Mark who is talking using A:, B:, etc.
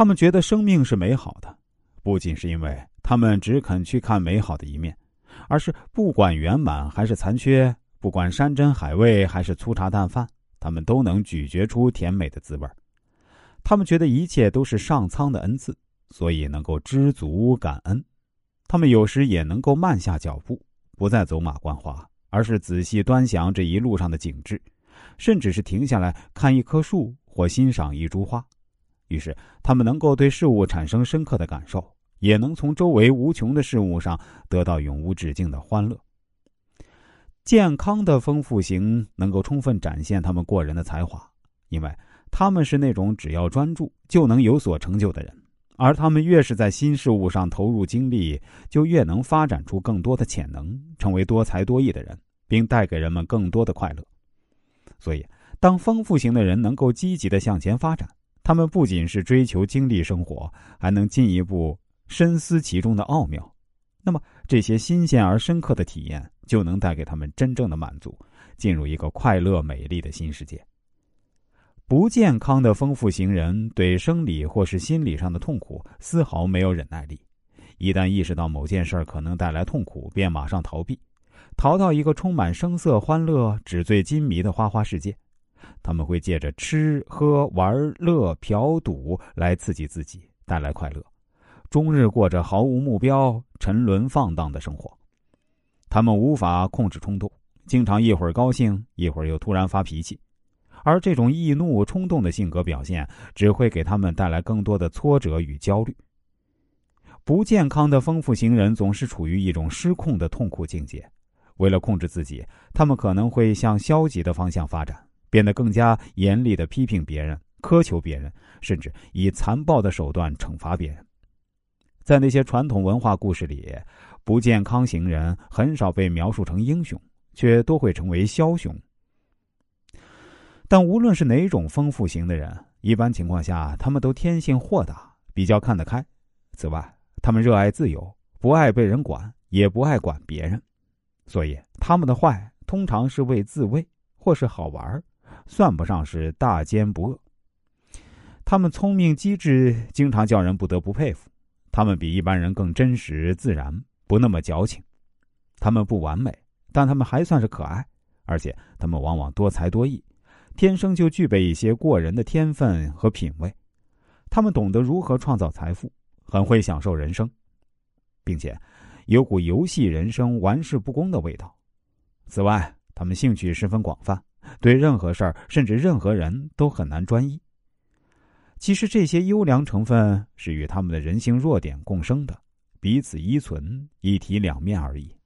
A: 他们觉得生命是美好的，不仅是因为他们只肯去看美好的一面，而是不管圆满还是残缺，不管山珍海味还是粗茶淡饭，他们都能咀嚼出甜美的滋味他们觉得一切都是上苍的恩赐，所以能够知足感恩。他们有时也能够慢下脚步，不再走马观花，而是仔细端详这一路上的景致，甚至是停下来看一棵树或欣赏一株花。于是，他们能够对事物产生深刻的感受，也能从周围无穷的事物上得到永无止境的欢乐。健康的丰富型能够充分展现他们过人的才华，因为。他们是那种只要专注就能有所成就的人，而他们越是在新事物上投入精力，就越能发展出更多的潜能，成为多才多艺的人，并带给人们更多的快乐。所以，当丰富型的人能够积极的向前发展，他们不仅是追求经历生活，还能进一步深思其中的奥妙。那么，这些新鲜而深刻的体验就能带给他们真正的满足，进入一个快乐美丽的新世界。不健康的丰富型人对生理或是心理上的痛苦丝毫没有忍耐力，一旦意识到某件事可能带来痛苦，便马上逃避，逃到一个充满声色、欢乐、纸醉金迷的花花世界。他们会借着吃喝玩乐、嫖赌来刺激自己，带来快乐，终日过着毫无目标、沉沦放荡的生活。他们无法控制冲动，经常一会儿高兴，一会儿又突然发脾气。而这种易怒、冲动的性格表现，只会给他们带来更多的挫折与焦虑。不健康的丰富型人总是处于一种失控的痛苦境界，为了控制自己，他们可能会向消极的方向发展，变得更加严厉的批评别人、苛求别人，甚至以残暴的手段惩罚别人。在那些传统文化故事里，不健康型人很少被描述成英雄，却都会成为枭雄。但无论是哪种丰富型的人，一般情况下，他们都天性豁达，比较看得开。此外，他们热爱自由，不爱被人管，也不爱管别人，所以他们的坏通常是为自卫或是好玩，算不上是大奸不恶。他们聪明机智，经常叫人不得不佩服。他们比一般人更真实自然，不那么矫情。他们不完美，但他们还算是可爱，而且他们往往多才多艺。天生就具备一些过人的天分和品味，他们懂得如何创造财富，很会享受人生，并且有股游戏人生、玩世不恭的味道。此外，他们兴趣十分广泛，对任何事儿甚至任何人都很难专一。其实，这些优良成分是与他们的人性弱点共生的，彼此依存，一体两面而已。